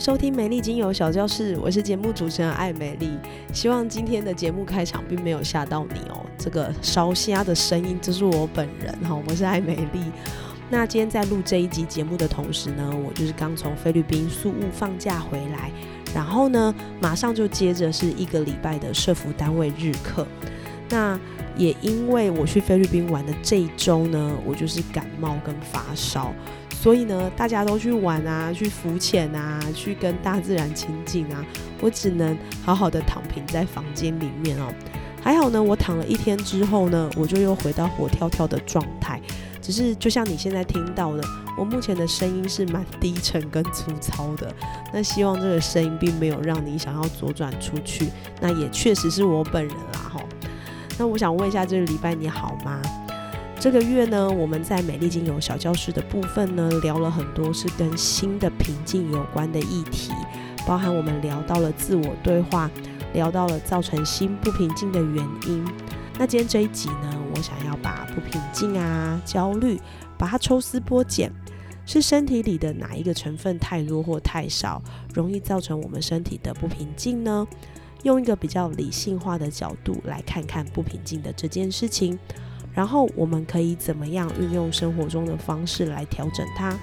收听美丽精油小教室，我是节目主持人艾美丽。希望今天的节目开场并没有吓到你哦。这个烧虾的声音，这是我本人哈，我是艾美丽。那今天在录这一集节目的同时呢，我就是刚从菲律宾宿务放假回来，然后呢，马上就接着是一个礼拜的社服单位日课。那也因为我去菲律宾玩的这一周呢，我就是感冒跟发烧。所以呢，大家都去玩啊，去浮潜啊，去跟大自然亲近啊。我只能好好的躺平在房间里面哦。还好呢，我躺了一天之后呢，我就又回到活跳跳的状态。只是就像你现在听到的，我目前的声音是蛮低沉跟粗糙的。那希望这个声音并没有让你想要左转出去。那也确实是我本人啦，哈。那我想问一下，这个礼拜你好吗？这个月呢，我们在美丽精油小教室的部分呢，聊了很多是跟新的平静有关的议题，包含我们聊到了自我对话，聊到了造成心不平静的原因。那今天这一集呢，我想要把不平静啊、焦虑，把它抽丝剥茧，是身体里的哪一个成分太多或太少，容易造成我们身体的不平静呢？用一个比较理性化的角度来看看不平静的这件事情。然后我们可以怎么样运用生活中的方式来调整它？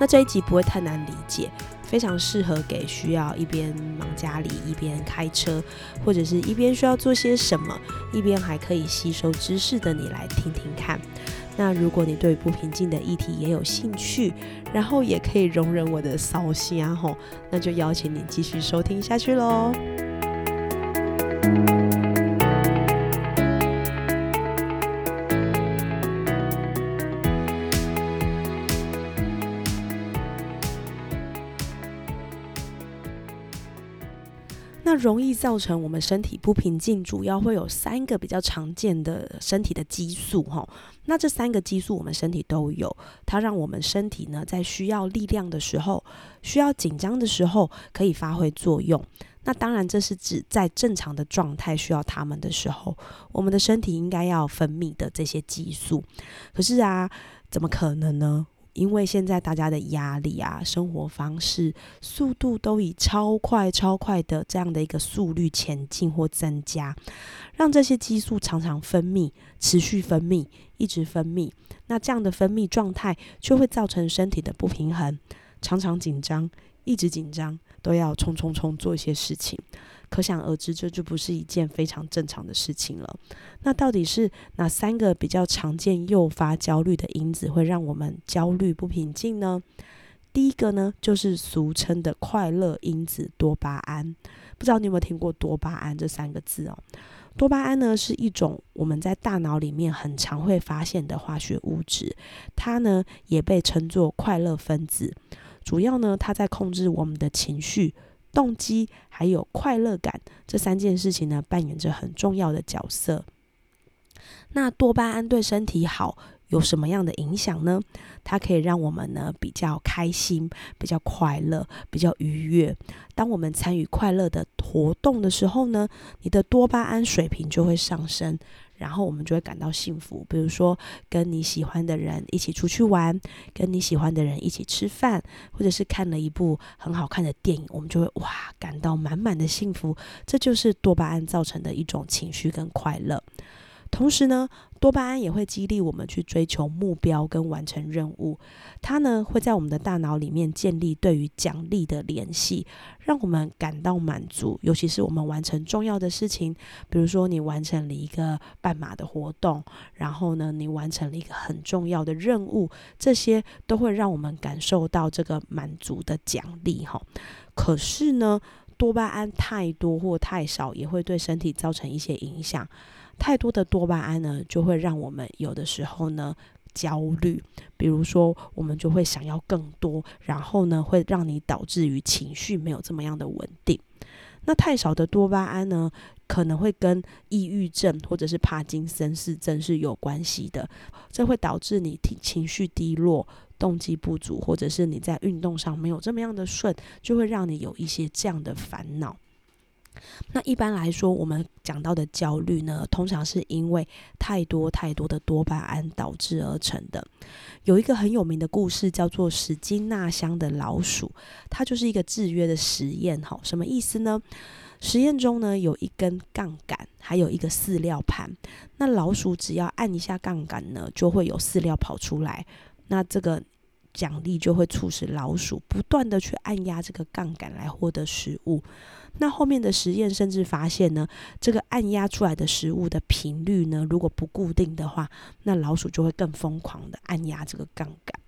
那这一集不会太难理解，非常适合给需要一边忙家里一边开车，或者是一边需要做些什么，一边还可以吸收知识的你来听听看。那如果你对不平静的议题也有兴趣，然后也可以容忍我的骚心啊吼，那就邀请你继续收听下去喽。容易造成我们身体不平静，主要会有三个比较常见的身体的激素哈。那这三个激素我们身体都有，它让我们身体呢在需要力量的时候、需要紧张的时候可以发挥作用。那当然这是指在正常的状态需要它们的时候，我们的身体应该要分泌的这些激素。可是啊，怎么可能呢？因为现在大家的压力啊，生活方式速度都以超快、超快的这样的一个速率前进或增加，让这些激素常常分泌、持续分泌、一直分泌。那这样的分泌状态就会造成身体的不平衡，常常紧张，一直紧张，都要冲冲冲做一些事情。可想而知，这就不是一件非常正常的事情了。那到底是哪三个比较常见诱发焦虑的因子，会让我们焦虑不平静呢？第一个呢，就是俗称的快乐因子多巴胺。不知道你有没有听过多巴胺这三个字哦？多巴胺呢，是一种我们在大脑里面很常会发现的化学物质，它呢也被称作快乐分子。主要呢，它在控制我们的情绪。动机还有快乐感这三件事情呢，扮演着很重要的角色。那多巴胺对身体好有什么样的影响呢？它可以让我们呢比较开心、比较快乐、比较愉悦。当我们参与快乐的活动的时候呢，你的多巴胺水平就会上升。然后我们就会感到幸福，比如说跟你喜欢的人一起出去玩，跟你喜欢的人一起吃饭，或者是看了一部很好看的电影，我们就会哇感到满满的幸福。这就是多巴胺造成的一种情绪跟快乐。同时呢，多巴胺也会激励我们去追求目标跟完成任务。它呢会在我们的大脑里面建立对于奖励的联系，让我们感到满足。尤其是我们完成重要的事情，比如说你完成了一个半马的活动，然后呢你完成了一个很重要的任务，这些都会让我们感受到这个满足的奖励。哈，可是呢，多巴胺太多或太少也会对身体造成一些影响。太多的多巴胺呢，就会让我们有的时候呢焦虑，比如说我们就会想要更多，然后呢会让你导致于情绪没有这么样的稳定。那太少的多巴胺呢，可能会跟抑郁症或者是帕金森氏症是有关系的，这会导致你情情绪低落、动机不足，或者是你在运动上没有这么样的顺，就会让你有一些这样的烦恼。那一般来说，我们讲到的焦虑呢，通常是因为太多太多的多巴胺导致而成的。有一个很有名的故事，叫做史金纳箱的老鼠，它就是一个制约的实验。哈，什么意思呢？实验中呢，有一根杠杆，还有一个饲料盘。那老鼠只要按一下杠杆呢，就会有饲料跑出来。那这个奖励就会促使老鼠不断的去按压这个杠杆来获得食物。那后面的实验甚至发现呢，这个按压出来的食物的频率呢，如果不固定的话，那老鼠就会更疯狂的按压这个杠杆。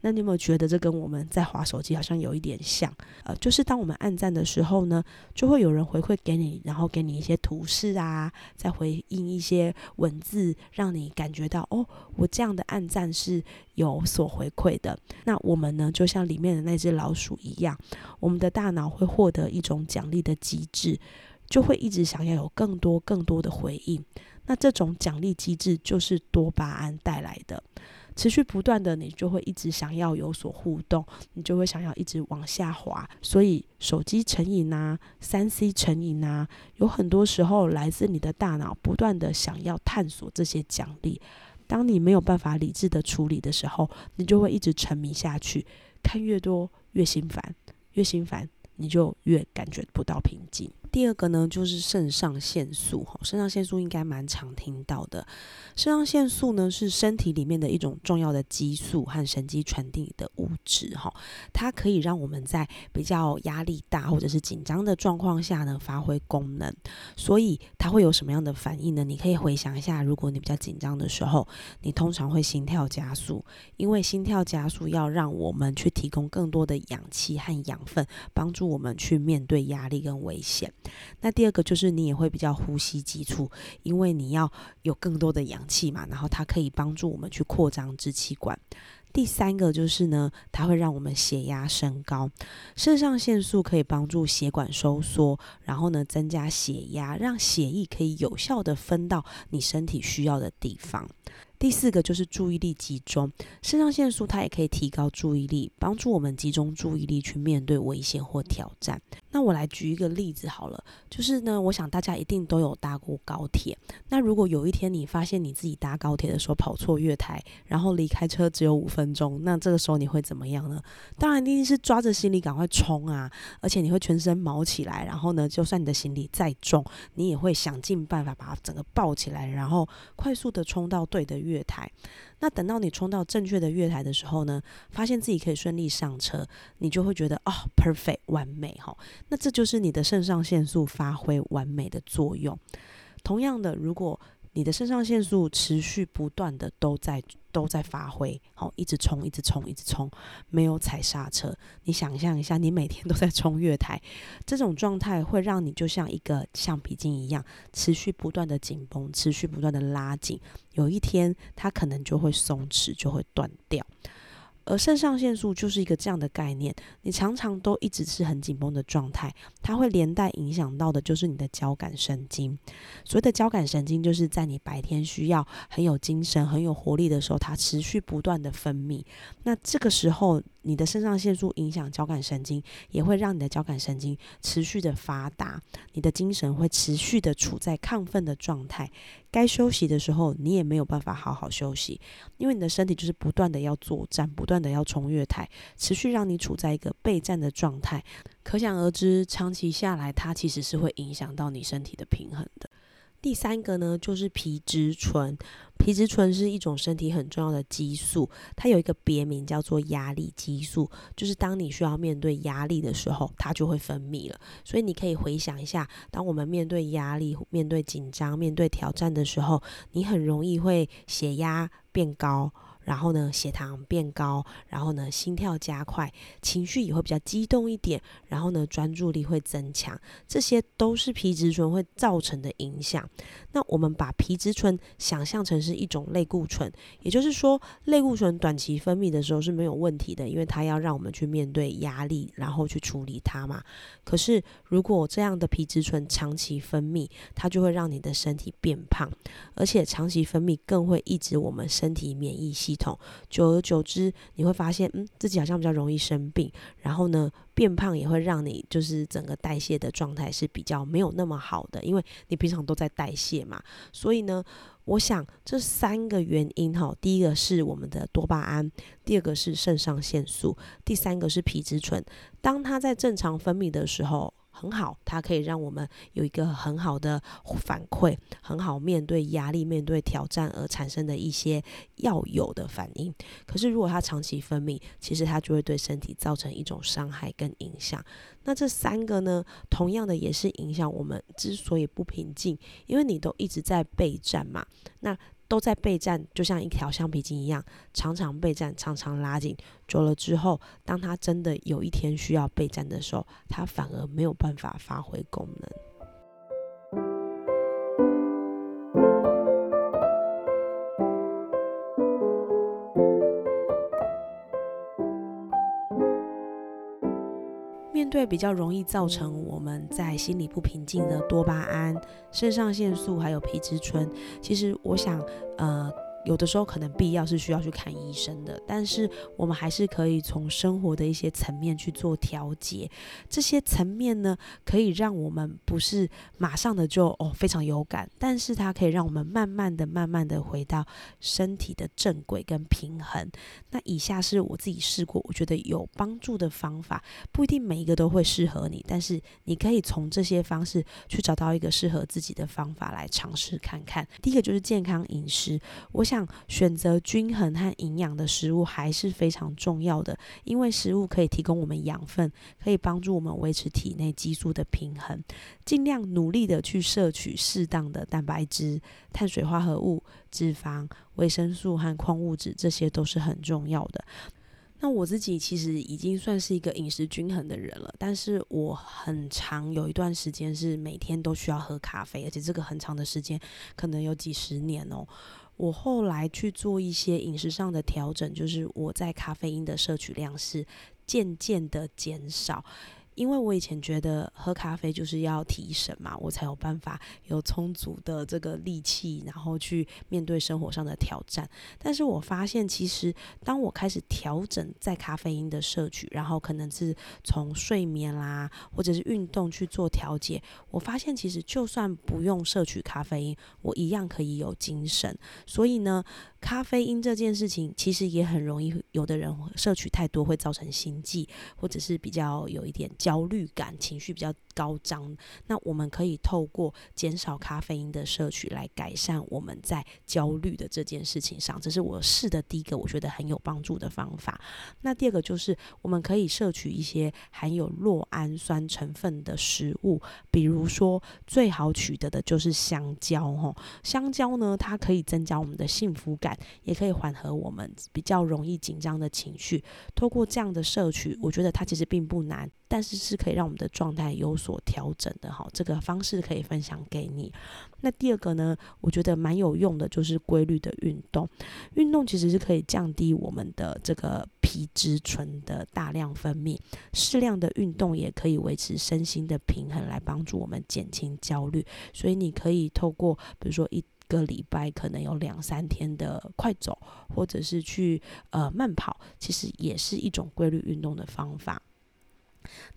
那你有没有觉得这跟我们在划手机好像有一点像？呃，就是当我们按赞的时候呢，就会有人回馈给你，然后给你一些图示啊，再回应一些文字，让你感觉到哦，我这样的按赞是有所回馈的。那我们呢，就像里面的那只老鼠一样，我们的大脑会获得一种奖励的机制，就会一直想要有更多更多的回应。那这种奖励机制就是多巴胺带来的。持续不断的，你就会一直想要有所互动，你就会想要一直往下滑。所以手机成瘾啊，三 C 成瘾啊，有很多时候来自你的大脑不断的想要探索这些奖励。当你没有办法理智的处理的时候，你就会一直沉迷下去，看越多越心烦，越心烦你就越感觉不到平静。第二个呢，就是肾上腺素。哈，肾上腺素应该蛮常听到的。肾上腺素呢，是身体里面的一种重要的激素和神经传递的物质。哈，它可以让我们在比较压力大或者是紧张的状况下呢，发挥功能。所以它会有什么样的反应呢？你可以回想一下，如果你比较紧张的时候，你通常会心跳加速，因为心跳加速要让我们去提供更多的氧气和养分，帮助我们去面对压力跟危险。那第二个就是你也会比较呼吸急促，因为你要有更多的氧气嘛，然后它可以帮助我们去扩张支气管。第三个就是呢，它会让我们血压升高，肾上腺素可以帮助血管收缩，然后呢增加血压，让血液可以有效的分到你身体需要的地方。第四个就是注意力集中，肾上腺素它也可以提高注意力，帮助我们集中注意力去面对危险或挑战。那我来举一个例子好了，就是呢，我想大家一定都有搭过高铁。那如果有一天你发现你自己搭高铁的时候跑错月台，然后离开车只有五分钟，那这个时候你会怎么样呢？当然一定是抓着行李赶快冲啊！而且你会全身毛起来，然后呢，就算你的行李再重，你也会想尽办法把它整个抱起来，然后快速的冲到对的。月台，那等到你冲到正确的月台的时候呢，发现自己可以顺利上车，你就会觉得哦，perfect 完美哈。那这就是你的肾上腺素发挥完美的作用。同样的，如果你的肾上腺素持续不断的都在都在发挥，好，一直冲，一直冲，一直冲，没有踩刹车。你想象一下，你每天都在冲月台，这种状态会让你就像一个橡皮筋一样，持续不断的紧绷，持续不断的拉紧。有一天，它可能就会松弛，就会断掉。而肾上腺素就是一个这样的概念，你常常都一直是很紧绷的状态，它会连带影响到的就是你的交感神经。所谓的交感神经，就是在你白天需要很有精神、很有活力的时候，它持续不断的分泌。那这个时候，你的肾上腺素影响交感神经，也会让你的交感神经持续的发达，你的精神会持续的处在亢奋的状态。该休息的时候，你也没有办法好好休息，因为你的身体就是不断的要作战，不断的要冲月台，持续让你处在一个备战的状态。可想而知，长期下来，它其实是会影响到你身体的平衡的。第三个呢，就是皮质醇。皮质醇是一种身体很重要的激素，它有一个别名叫做压力激素，就是当你需要面对压力的时候，它就会分泌了。所以你可以回想一下，当我们面对压力、面对紧张、面对挑战的时候，你很容易会血压变高。然后呢血糖变高，然后呢心跳加快，情绪也会比较激动一点，然后呢专注力会增强，这些都是皮质醇会造成的影响。那我们把皮质醇想象成是一种类固醇，也就是说类固醇短期分泌的时候是没有问题的，因为它要让我们去面对压力，然后去处理它嘛。可是如果这样的皮质醇长期分泌，它就会让你的身体变胖，而且长期分泌更会抑制我们身体免疫系统。久而久之，你会发现，嗯，自己好像比较容易生病，然后呢，变胖也会让你就是整个代谢的状态是比较没有那么好的，因为你平常都在代谢嘛。所以呢，我想这三个原因哈，第一个是我们的多巴胺，第二个是肾上腺素，第三个是皮质醇。当它在正常分泌的时候。很好，它可以让我们有一个很好的反馈，很好面对压力、面对挑战而产生的一些要有的反应。可是，如果它长期分泌，其实它就会对身体造成一种伤害跟影响。那这三个呢，同样的也是影响我们之所以不平静，因为你都一直在备战嘛。那都在备战，就像一条橡皮筋一样，常常备战，常常拉紧，久了之后，当他真的有一天需要备战的时候，他反而没有办法发挥功能。对比较容易造成我们在心里不平静的多巴胺、肾上腺素还有皮质醇，其实我想，呃。有的时候可能必要是需要去看医生的，但是我们还是可以从生活的一些层面去做调节。这些层面呢，可以让我们不是马上的就哦非常有感，但是它可以让我们慢慢的、慢慢的回到身体的正轨跟平衡。那以下是我自己试过，我觉得有帮助的方法，不一定每一个都会适合你，但是你可以从这些方式去找到一个适合自己的方法来尝试看看。第一个就是健康饮食，我想。选择均衡和营养的食物还是非常重要的，因为食物可以提供我们养分，可以帮助我们维持体内激素的平衡。尽量努力的去摄取适当的蛋白质、碳水化合物、脂肪、维生素和矿物质，这些都是很重要的。那我自己其实已经算是一个饮食均衡的人了，但是我很长有一段时间是每天都需要喝咖啡，而且这个很长的时间可能有几十年哦。我后来去做一些饮食上的调整，就是我在咖啡因的摄取量是渐渐的减少。因为我以前觉得喝咖啡就是要提神嘛，我才有办法有充足的这个力气，然后去面对生活上的挑战。但是我发现，其实当我开始调整在咖啡因的摄取，然后可能是从睡眠啦，或者是运动去做调节，我发现其实就算不用摄取咖啡因，我一样可以有精神。所以呢。咖啡因这件事情其实也很容易，有的人摄取太多会造成心悸，或者是比较有一点焦虑感，情绪比较。高涨，那我们可以透过减少咖啡因的摄取来改善我们在焦虑的这件事情上，这是我试的第一个我觉得很有帮助的方法。那第二个就是我们可以摄取一些含有酪氨酸成分的食物，比如说最好取得的就是香蕉哈。香蕉呢，它可以增加我们的幸福感，也可以缓和我们比较容易紧张的情绪。透过这样的摄取，我觉得它其实并不难。但是是可以让我们的状态有所调整的哈，这个方式可以分享给你。那第二个呢，我觉得蛮有用的，就是规律的运动。运动其实是可以降低我们的这个皮质醇的大量分泌，适量的运动也可以维持身心的平衡，来帮助我们减轻焦虑。所以你可以透过，比如说一个礼拜可能有两三天的快走，或者是去呃慢跑，其实也是一种规律运动的方法。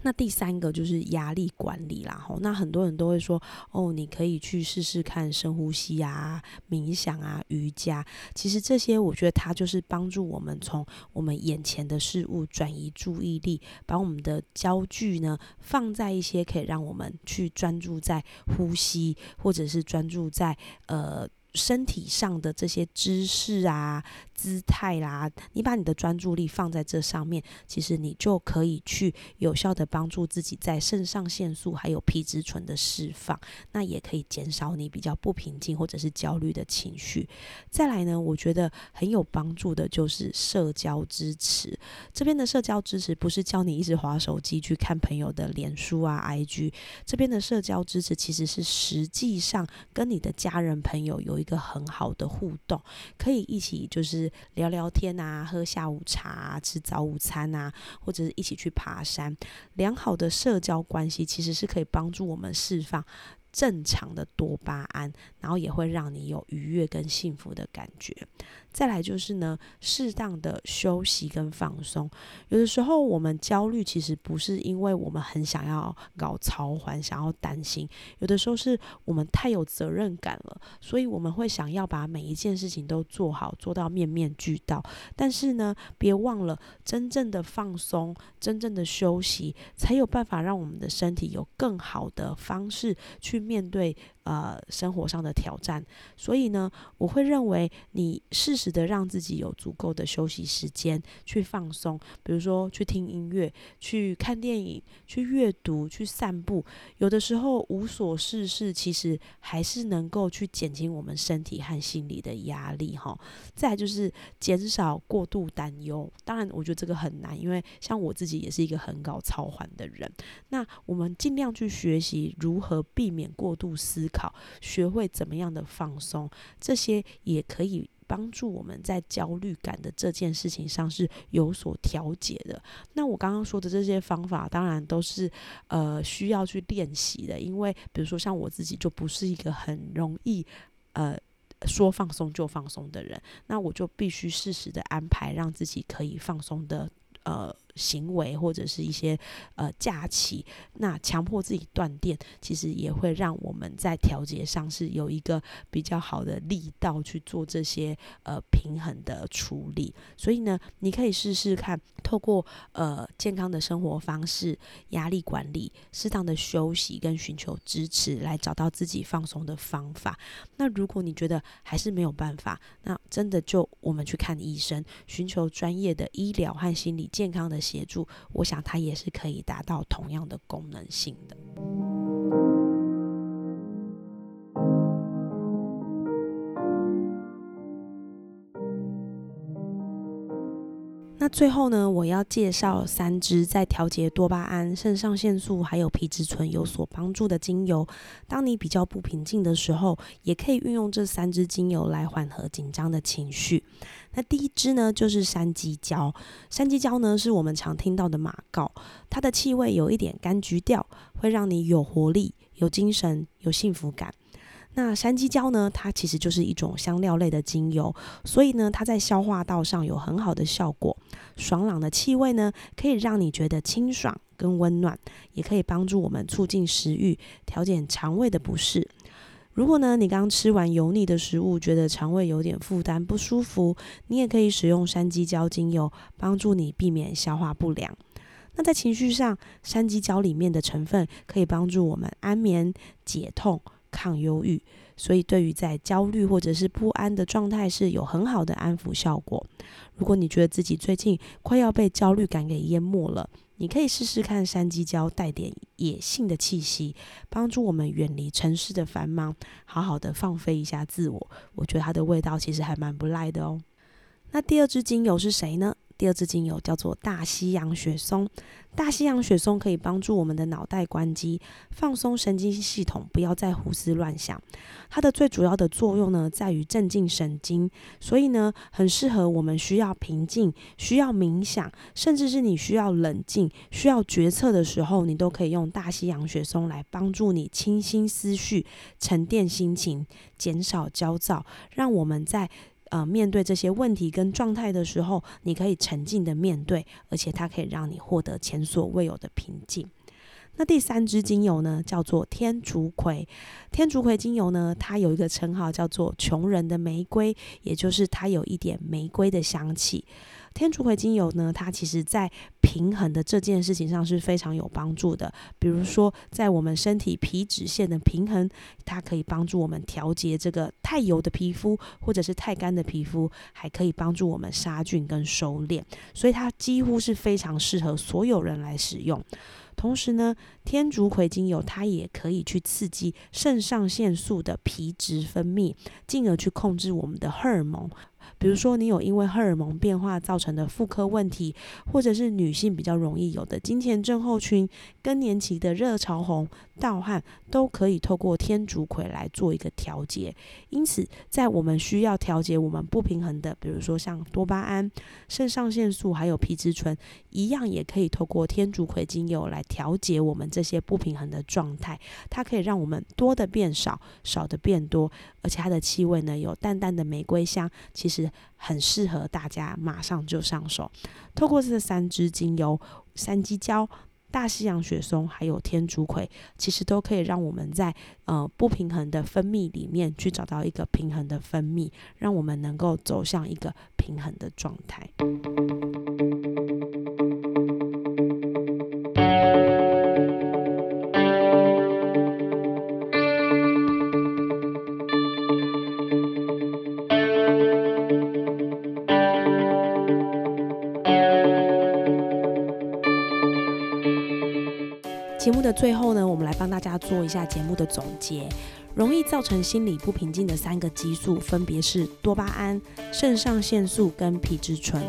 那第三个就是压力管理啦，吼，那很多人都会说，哦，你可以去试试看深呼吸啊、冥想啊、瑜伽。其实这些，我觉得它就是帮助我们从我们眼前的事物转移注意力，把我们的焦距呢放在一些可以让我们去专注在呼吸，或者是专注在呃。身体上的这些姿势啊、姿态啦，你把你的专注力放在这上面，其实你就可以去有效的帮助自己在肾上腺素还有皮质醇的释放，那也可以减少你比较不平静或者是焦虑的情绪。再来呢，我觉得很有帮助的就是社交支持。这边的社交支持不是教你一直划手机去看朋友的脸书啊、IG，这边的社交支持其实是实际上跟你的家人朋友有。一个很好的互动，可以一起就是聊聊天啊，喝下午茶、吃早午餐啊，或者是一起去爬山。良好的社交关系其实是可以帮助我们释放正常的多巴胺，然后也会让你有愉悦跟幸福的感觉。再来就是呢，适当的休息跟放松。有的时候我们焦虑，其实不是因为我们很想要搞操环，想要担心。有的时候是我们太有责任感了，所以我们会想要把每一件事情都做好，做到面面俱到。但是呢，别忘了真正的放松，真正的休息，才有办法让我们的身体有更好的方式去面对。呃，生活上的挑战，所以呢，我会认为你适时的让自己有足够的休息时间去放松，比如说去听音乐、去看电影、去阅读、去散步。有的时候无所事事，其实还是能够去减轻我们身体和心理的压力哈。再就是减少过度担忧，当然我觉得这个很难，因为像我自己也是一个很搞超环的人。那我们尽量去学习如何避免过度思。考学会怎么样的放松，这些也可以帮助我们在焦虑感的这件事情上是有所调节的。那我刚刚说的这些方法，当然都是呃需要去练习的，因为比如说像我自己就不是一个很容易呃说放松就放松的人，那我就必须适时的安排让自己可以放松的呃。行为或者是一些呃假期，那强迫自己断电，其实也会让我们在调节上是有一个比较好的力道去做这些呃平衡的处理。所以呢，你可以试试看，透过呃健康的生活方式、压力管理、适当的休息跟寻求支持，来找到自己放松的方法。那如果你觉得还是没有办法，那真的就我们去看医生，寻求专业的医疗和心理健康的。协助，我想它也是可以达到同样的功能性的。最后呢，我要介绍三支在调节多巴胺、肾上腺素还有皮质醇有所帮助的精油。当你比较不平静的时候，也可以运用这三支精油来缓和紧张的情绪。那第一支呢，就是山鸡椒。山鸡椒呢，是我们常听到的马告，它的气味有一点柑橘调，会让你有活力、有精神、有幸福感。那山鸡椒呢？它其实就是一种香料类的精油，所以呢，它在消化道上有很好的效果。爽朗的气味呢，可以让你觉得清爽跟温暖，也可以帮助我们促进食欲，调节肠胃的不适。如果呢，你刚吃完油腻的食物，觉得肠胃有点负担不舒服，你也可以使用山鸡椒精油，帮助你避免消化不良。那在情绪上，山鸡椒里面的成分可以帮助我们安眠、解痛。抗忧郁，所以对于在焦虑或者是不安的状态是有很好的安抚效果。如果你觉得自己最近快要被焦虑感给淹没了，你可以试试看山鸡椒带点野性的气息，帮助我们远离城市的繁忙，好好的放飞一下自我。我觉得它的味道其实还蛮不赖的哦。那第二支精油是谁呢？第二支精油叫做大西洋雪松。大西洋雪松可以帮助我们的脑袋关机，放松神经系统，不要再胡思乱想。它的最主要的作用呢，在于镇静神经，所以呢，很适合我们需要平静、需要冥想，甚至是你需要冷静、需要决策的时候，你都可以用大西洋雪松来帮助你清新思绪、沉淀心情、减少焦躁，让我们在。呃，面对这些问题跟状态的时候，你可以沉静的面对，而且它可以让你获得前所未有的平静。那第三支精油呢，叫做天竺葵。天竺葵精油呢，它有一个称号叫做“穷人的玫瑰”，也就是它有一点玫瑰的香气。天竺葵精油呢，它其实在平衡的这件事情上是非常有帮助的。比如说，在我们身体皮脂腺的平衡，它可以帮助我们调节这个太油的皮肤或者是太干的皮肤，还可以帮助我们杀菌跟收敛。所以它几乎是非常适合所有人来使用。同时呢，天竺葵精油它也可以去刺激肾上腺素的皮质分泌，进而去控制我们的荷尔蒙。比如说，你有因为荷尔蒙变化造成的妇科问题，或者是女性比较容易有的金钱症候群、更年期的热潮红、盗汗，都可以透过天竺葵来做一个调节。因此，在我们需要调节我们不平衡的，比如说像多巴胺、肾上腺素还有皮质醇，一样也可以透过天竺葵精油来调节我们这些不平衡的状态。它可以让我们多的变少，少的变多，而且它的气味呢有淡淡的玫瑰香，其。是很适合大家马上就上手。透过这三支精油——三鸡椒、大西洋雪松还有天竺葵，其实都可以让我们在呃不平衡的分泌里面去找到一个平衡的分泌，让我们能够走向一个平衡的状态。最后呢，我们来帮大家做一下节目的总结。容易造成心理不平静的三个激素，分别是多巴胺、肾上腺素跟皮质醇。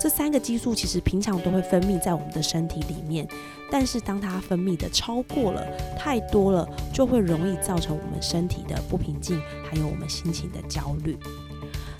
这三个激素其实平常都会分泌在我们的身体里面，但是当它分泌的超过了、太多了，就会容易造成我们身体的不平静，还有我们心情的焦虑。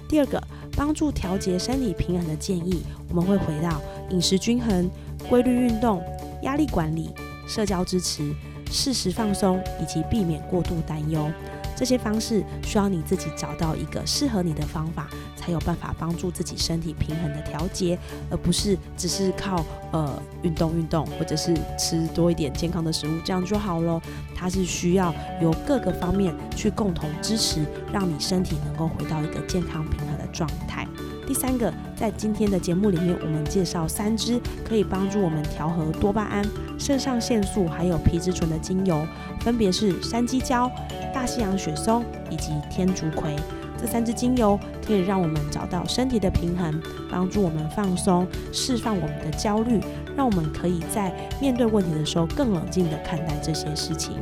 第二个，帮助调节身体平衡的建议，我们会回到饮食均衡、规律运动、压力管理。社交支持、适时放松以及避免过度担忧，这些方式需要你自己找到一个适合你的方法，才有办法帮助自己身体平衡的调节，而不是只是靠呃运动运动或者是吃多一点健康的食物这样就好了。它是需要由各个方面去共同支持，让你身体能够回到一个健康平衡的状态。第三个，在今天的节目里面，我们介绍三支可以帮助我们调和多巴胺、肾上腺素还有皮质醇的精油，分别是山鸡椒、大西洋雪松以及天竺葵。这三支精油可以让我们找到身体的平衡，帮助我们放松、释放我们的焦虑，让我们可以在面对问题的时候更冷静地看待这些事情。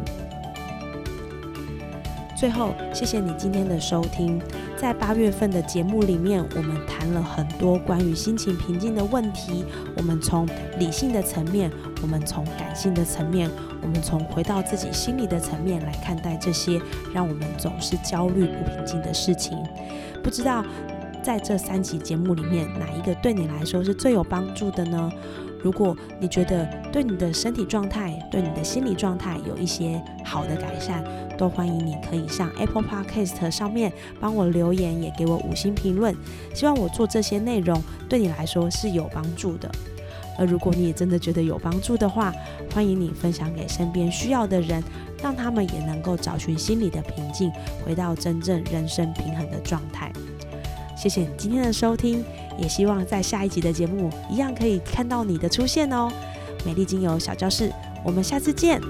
最后，谢谢你今天的收听。在八月份的节目里面，我们谈了很多关于心情平静的问题。我们从理性的层面，我们从感性的层面，我们从回到自己心里的层面来看待这些让我们总是焦虑不平静的事情。不知道在这三集节目里面，哪一个对你来说是最有帮助的呢？如果你觉得对你的身体状态、对你的心理状态有一些好的改善，都欢迎你可以上 Apple Podcast 上面帮我留言，也给我五星评论。希望我做这些内容对你来说是有帮助的。而如果你也真的觉得有帮助的话，欢迎你分享给身边需要的人，让他们也能够找寻心理的平静，回到真正人生平衡的状态。谢谢你今天的收听，也希望在下一集的节目一样可以看到你的出现哦。美丽精油小教室，我们下次见。